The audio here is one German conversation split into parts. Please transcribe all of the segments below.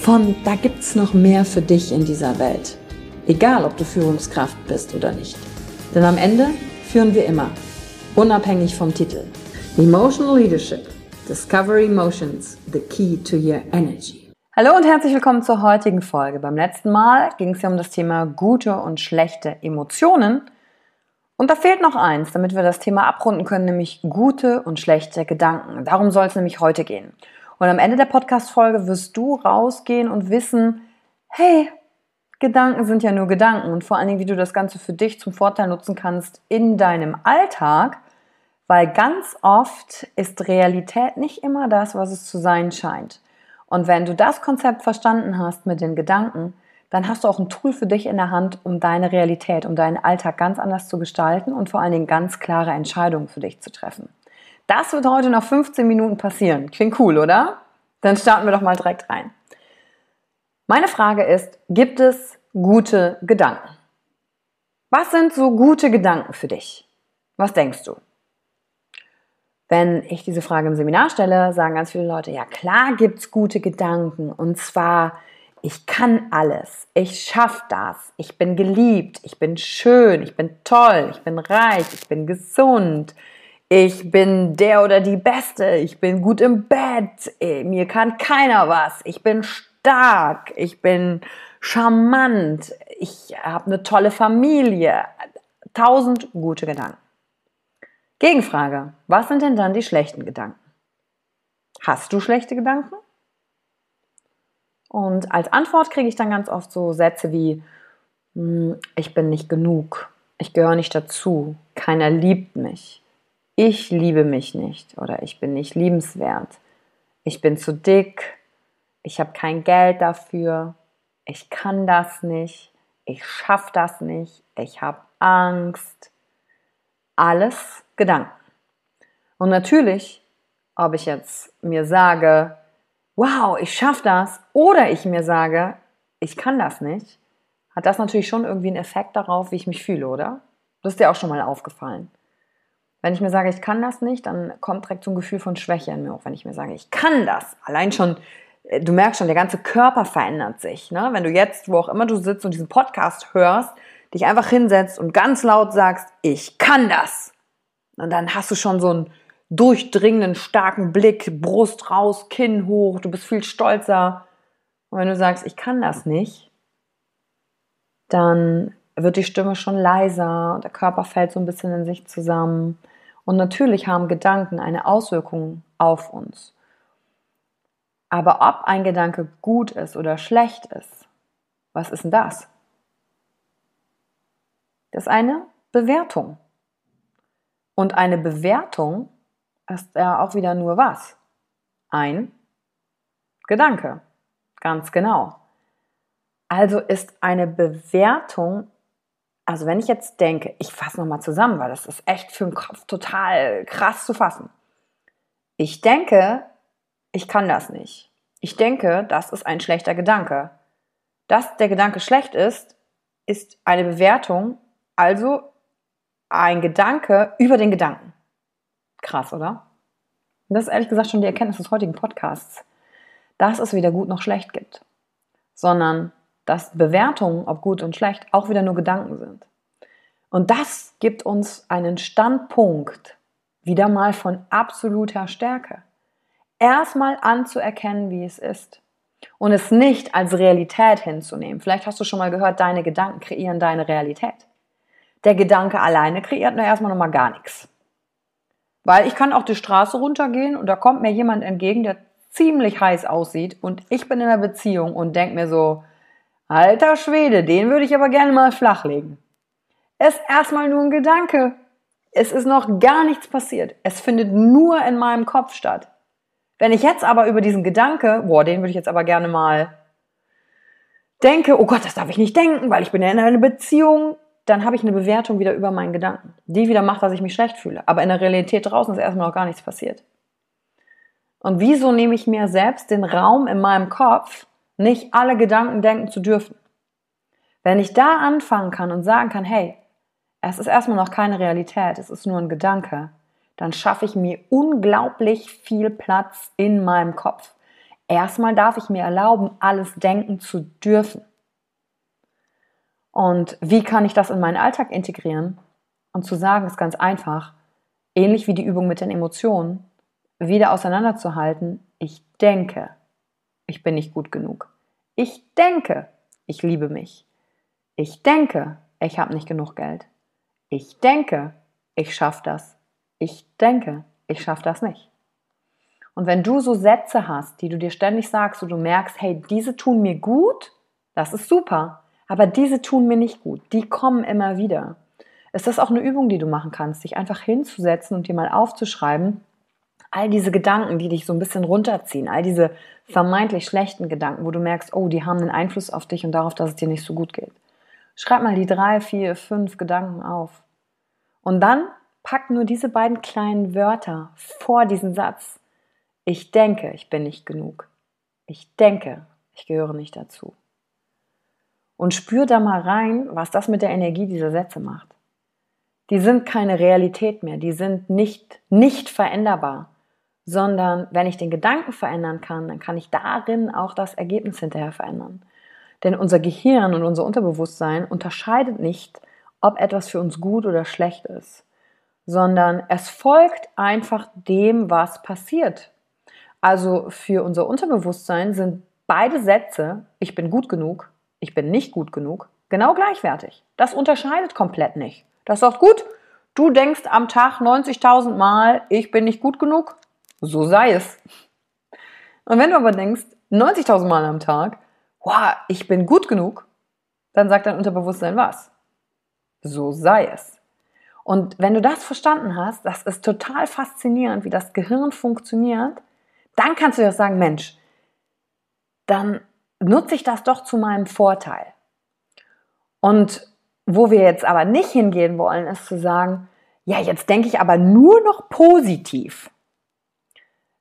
von da gibt's noch mehr für dich in dieser Welt. Egal, ob du Führungskraft bist oder nicht. Denn am Ende führen wir immer, unabhängig vom Titel. Emotional Leadership. Discover Emotions, the key to your energy. Hallo und herzlich willkommen zur heutigen Folge. Beim letzten Mal ging es ja um das Thema gute und schlechte Emotionen. Und da fehlt noch eins, damit wir das Thema abrunden können, nämlich gute und schlechte Gedanken. Darum soll es nämlich heute gehen. Und am Ende der Podcast-Folge wirst du rausgehen und wissen, hey, Gedanken sind ja nur Gedanken und vor allen Dingen, wie du das Ganze für dich zum Vorteil nutzen kannst in deinem Alltag, weil ganz oft ist Realität nicht immer das, was es zu sein scheint. Und wenn du das Konzept verstanden hast mit den Gedanken, dann hast du auch ein Tool für dich in der Hand, um deine Realität, um deinen Alltag ganz anders zu gestalten und vor allen Dingen ganz klare Entscheidungen für dich zu treffen. Das wird heute nach 15 Minuten passieren. Klingt cool, oder? Dann starten wir doch mal direkt rein. Meine Frage ist, gibt es gute Gedanken? Was sind so gute Gedanken für dich? Was denkst du? Wenn ich diese Frage im Seminar stelle, sagen ganz viele Leute, ja klar gibt's gute Gedanken. Und zwar, ich kann alles, ich schaff das, ich bin geliebt, ich bin schön, ich bin toll, ich bin reich, ich bin gesund, ich bin der oder die Beste, ich bin gut im Bett, mir kann keiner was, ich bin stark, ich bin charmant, ich habe eine tolle Familie. Tausend gute Gedanken. Gegenfrage, was sind denn dann die schlechten Gedanken? Hast du schlechte Gedanken? Und als Antwort kriege ich dann ganz oft so Sätze wie, hm, ich bin nicht genug, ich gehöre nicht dazu, keiner liebt mich, ich liebe mich nicht oder ich bin nicht liebenswert, ich bin zu dick, ich habe kein Geld dafür, ich kann das nicht, ich schaffe das nicht, ich habe Angst. Alles Gedanken. Und natürlich, ob ich jetzt mir sage, wow, ich schaffe das, oder ich mir sage, ich kann das nicht, hat das natürlich schon irgendwie einen Effekt darauf, wie ich mich fühle, oder? Das ist dir auch schon mal aufgefallen. Wenn ich mir sage, ich kann das nicht, dann kommt direkt so ein Gefühl von Schwäche in mir hoch. Wenn ich mir sage, ich kann das, allein schon, äh, du merkst schon, der ganze Körper verändert sich. Ne? Wenn du jetzt, wo auch immer du sitzt und diesen Podcast hörst, dich einfach hinsetzt und ganz laut sagst, ich kann das. Und dann hast du schon so einen durchdringenden, starken Blick, Brust raus, Kinn hoch, du bist viel stolzer. Und wenn du sagst, ich kann das nicht, dann wird die Stimme schon leiser und der Körper fällt so ein bisschen in sich zusammen. Und natürlich haben Gedanken eine Auswirkung auf uns. Aber ob ein Gedanke gut ist oder schlecht ist, was ist denn das? Das ist eine Bewertung. Und eine Bewertung ist ja auch wieder nur was? Ein Gedanke. Ganz genau. Also ist eine Bewertung also wenn ich jetzt denke, ich fasse nochmal zusammen, weil das ist echt für den Kopf total krass zu fassen. Ich denke, ich kann das nicht. Ich denke, das ist ein schlechter Gedanke. Dass der Gedanke schlecht ist, ist eine Bewertung, also ein Gedanke über den Gedanken. Krass, oder? das ist ehrlich gesagt schon die Erkenntnis des heutigen Podcasts, dass es weder gut noch schlecht gibt, sondern dass Bewertungen, ob gut und schlecht, auch wieder nur Gedanken sind. Und das gibt uns einen Standpunkt wieder mal von absoluter Stärke. Erstmal anzuerkennen, wie es ist und es nicht als Realität hinzunehmen. Vielleicht hast du schon mal gehört, deine Gedanken kreieren deine Realität. Der Gedanke alleine kreiert nur erstmal noch mal gar nichts. Weil ich kann auch die Straße runtergehen und da kommt mir jemand entgegen, der ziemlich heiß aussieht und ich bin in einer Beziehung und denke mir so, alter Schwede, den würde ich aber gerne mal flachlegen. Es ist erstmal nur ein Gedanke. Es ist noch gar nichts passiert. Es findet nur in meinem Kopf statt. Wenn ich jetzt aber über diesen Gedanke, boah, den würde ich jetzt aber gerne mal denke, oh Gott, das darf ich nicht denken, weil ich bin ja in einer Beziehung, dann habe ich eine Bewertung wieder über meinen Gedanken, die wieder macht, dass ich mich schlecht fühle. Aber in der Realität draußen ist erstmal noch gar nichts passiert. Und wieso nehme ich mir selbst den Raum in meinem Kopf, nicht alle Gedanken denken zu dürfen? Wenn ich da anfangen kann und sagen kann, hey, es ist erstmal noch keine Realität, es ist nur ein Gedanke, dann schaffe ich mir unglaublich viel Platz in meinem Kopf. Erstmal darf ich mir erlauben, alles denken zu dürfen. Und wie kann ich das in meinen Alltag integrieren? Und zu sagen ist ganz einfach, ähnlich wie die Übung mit den Emotionen, wieder auseinanderzuhalten, ich denke, ich bin nicht gut genug. Ich denke, ich liebe mich. Ich denke, ich habe nicht genug Geld. Ich denke, ich schaffe das. Ich denke, ich schaffe das nicht. Und wenn du so Sätze hast, die du dir ständig sagst, wo du merkst, hey, diese tun mir gut, das ist super. Aber diese tun mir nicht gut. Die kommen immer wieder. Ist das auch eine Übung, die du machen kannst, dich einfach hinzusetzen und dir mal aufzuschreiben, all diese Gedanken, die dich so ein bisschen runterziehen, all diese vermeintlich schlechten Gedanken, wo du merkst, oh, die haben einen Einfluss auf dich und darauf, dass es dir nicht so gut geht. Schreib mal die drei, vier, fünf Gedanken auf. Und dann pack nur diese beiden kleinen Wörter vor diesen Satz. Ich denke, ich bin nicht genug. Ich denke, ich gehöre nicht dazu und spür da mal rein, was das mit der Energie dieser Sätze macht. Die sind keine Realität mehr, die sind nicht, nicht veränderbar, sondern wenn ich den Gedanken verändern kann, dann kann ich darin auch das Ergebnis hinterher verändern. Denn unser Gehirn und unser Unterbewusstsein unterscheidet nicht, ob etwas für uns gut oder schlecht ist, sondern es folgt einfach dem, was passiert. Also für unser Unterbewusstsein sind beide Sätze, ich bin gut genug, ich bin nicht gut genug, genau gleichwertig. Das unterscheidet komplett nicht. Das sagt gut, du denkst am Tag 90.000 Mal, ich bin nicht gut genug, so sei es. Und wenn du aber denkst, 90.000 Mal am Tag, wow, ich bin gut genug, dann sagt dein Unterbewusstsein was. So sei es. Und wenn du das verstanden hast, das ist total faszinierend, wie das Gehirn funktioniert, dann kannst du dir sagen, Mensch, dann nutze ich das doch zu meinem Vorteil. Und wo wir jetzt aber nicht hingehen wollen, ist zu sagen, ja, jetzt denke ich aber nur noch positiv.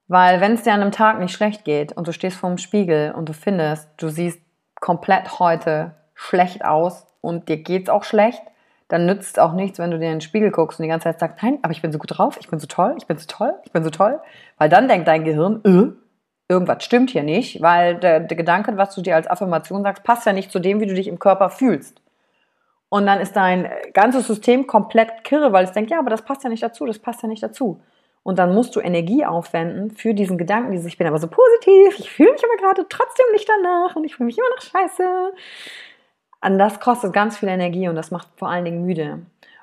Weil wenn es dir an einem Tag nicht schlecht geht und du stehst vorm Spiegel und du findest, du siehst komplett heute schlecht aus und dir geht's auch schlecht, dann nützt es auch nichts, wenn du dir in den Spiegel guckst und die ganze Zeit sagst, nein, aber ich bin so gut drauf, ich bin so toll, ich bin so toll, ich bin so toll. Weil dann denkt dein Gehirn, äh, irgendwas stimmt hier nicht, weil der, der Gedanke, was du dir als Affirmation sagst, passt ja nicht zu dem, wie du dich im Körper fühlst. Und dann ist dein ganzes System komplett kirre, weil es denkt, ja, aber das passt ja nicht dazu, das passt ja nicht dazu. Und dann musst du Energie aufwenden für diesen Gedanken, dieses, ich bin aber so positiv, ich fühle mich aber gerade trotzdem nicht danach und ich fühle mich immer noch scheiße. Und das kostet ganz viel Energie und das macht vor allen Dingen müde.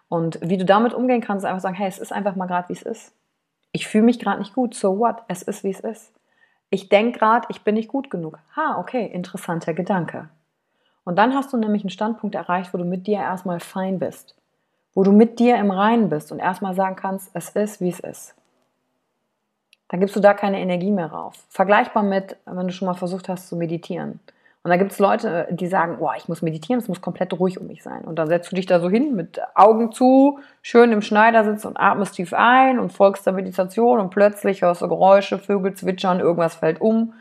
Und wie du damit umgehen kannst, ist einfach sagen, hey, es ist einfach mal gerade, wie es ist. Ich fühle mich gerade nicht gut, so what? Es ist, wie es ist. Ich denke gerade, ich bin nicht gut genug. Ha, okay, interessanter Gedanke. Und dann hast du nämlich einen Standpunkt erreicht, wo du mit dir erstmal fein bist. Wo du mit dir im Reinen bist und erstmal sagen kannst, es ist, wie es ist. Dann gibst du da keine Energie mehr rauf. Vergleichbar mit, wenn du schon mal versucht hast zu meditieren. Und da gibt es Leute, die sagen, boah, ich muss meditieren, es muss komplett ruhig um mich sein. Und dann setzt du dich da so hin mit Augen zu, schön im Schneidersitz und atmest tief ein und folgst der Meditation und plötzlich hörst du Geräusche, Vögel zwitschern, irgendwas fällt um.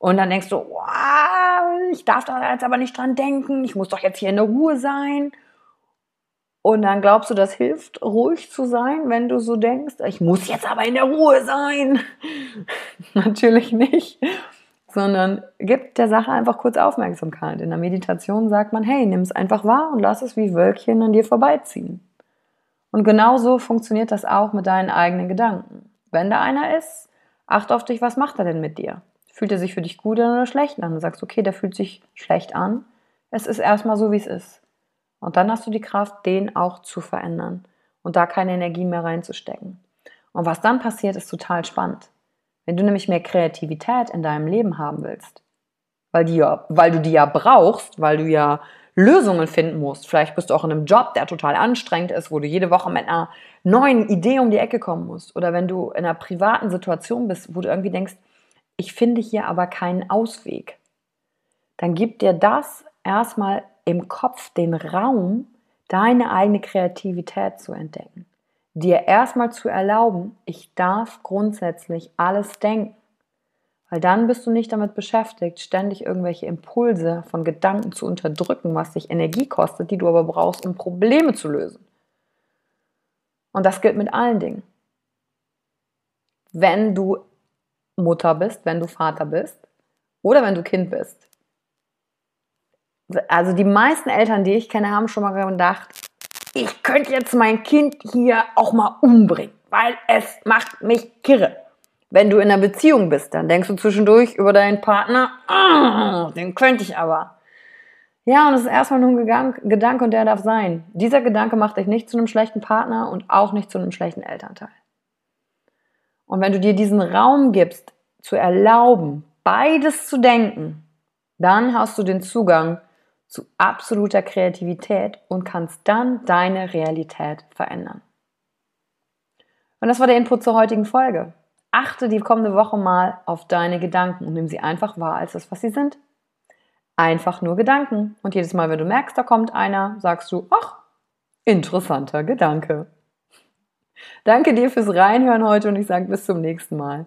Und dann denkst du, wow, ich darf da jetzt aber nicht dran denken, ich muss doch jetzt hier in der Ruhe sein. Und dann glaubst du, das hilft, ruhig zu sein, wenn du so denkst, ich muss jetzt aber in der Ruhe sein. Natürlich nicht, sondern gib der Sache einfach kurz Aufmerksamkeit. In der Meditation sagt man, hey, nimm es einfach wahr und lass es wie Wölkchen an dir vorbeiziehen. Und genauso funktioniert das auch mit deinen eigenen Gedanken. Wenn da einer ist, acht auf dich, was macht er denn mit dir? Fühlt er sich für dich gut oder schlecht an? Du sagst, okay, der fühlt sich schlecht an. Es ist erstmal so, wie es ist. Und dann hast du die Kraft, den auch zu verändern und da keine Energie mehr reinzustecken. Und was dann passiert, ist total spannend. Wenn du nämlich mehr Kreativität in deinem Leben haben willst, weil, die weil du die ja brauchst, weil du ja Lösungen finden musst. Vielleicht bist du auch in einem Job, der total anstrengend ist, wo du jede Woche mit einer neuen Idee um die Ecke kommen musst. Oder wenn du in einer privaten Situation bist, wo du irgendwie denkst, ich finde hier aber keinen Ausweg. Dann gib dir das erstmal im Kopf den Raum, deine eigene Kreativität zu entdecken. Dir erstmal zu erlauben, ich darf grundsätzlich alles denken. Weil dann bist du nicht damit beschäftigt, ständig irgendwelche Impulse von Gedanken zu unterdrücken, was dich Energie kostet, die du aber brauchst, um Probleme zu lösen. Und das gilt mit allen Dingen. Wenn du Mutter bist, wenn du Vater bist oder wenn du Kind bist. Also die meisten Eltern, die ich kenne, haben schon mal gedacht, ich könnte jetzt mein Kind hier auch mal umbringen, weil es macht mich kirre. Wenn du in einer Beziehung bist, dann denkst du zwischendurch über deinen Partner, oh, den könnte ich aber. Ja, und es ist erstmal nur ein Gedanke und der darf sein. Dieser Gedanke macht dich nicht zu einem schlechten Partner und auch nicht zu einem schlechten Elternteil. Und wenn du dir diesen Raum gibst, zu erlauben, beides zu denken, dann hast du den Zugang zu absoluter Kreativität und kannst dann deine Realität verändern. Und das war der Input zur heutigen Folge. Achte die kommende Woche mal auf deine Gedanken und nimm sie einfach wahr als das, was sie sind. Einfach nur Gedanken. Und jedes Mal, wenn du merkst, da kommt einer, sagst du, ach, interessanter Gedanke. Danke dir fürs Reinhören heute und ich sage bis zum nächsten Mal.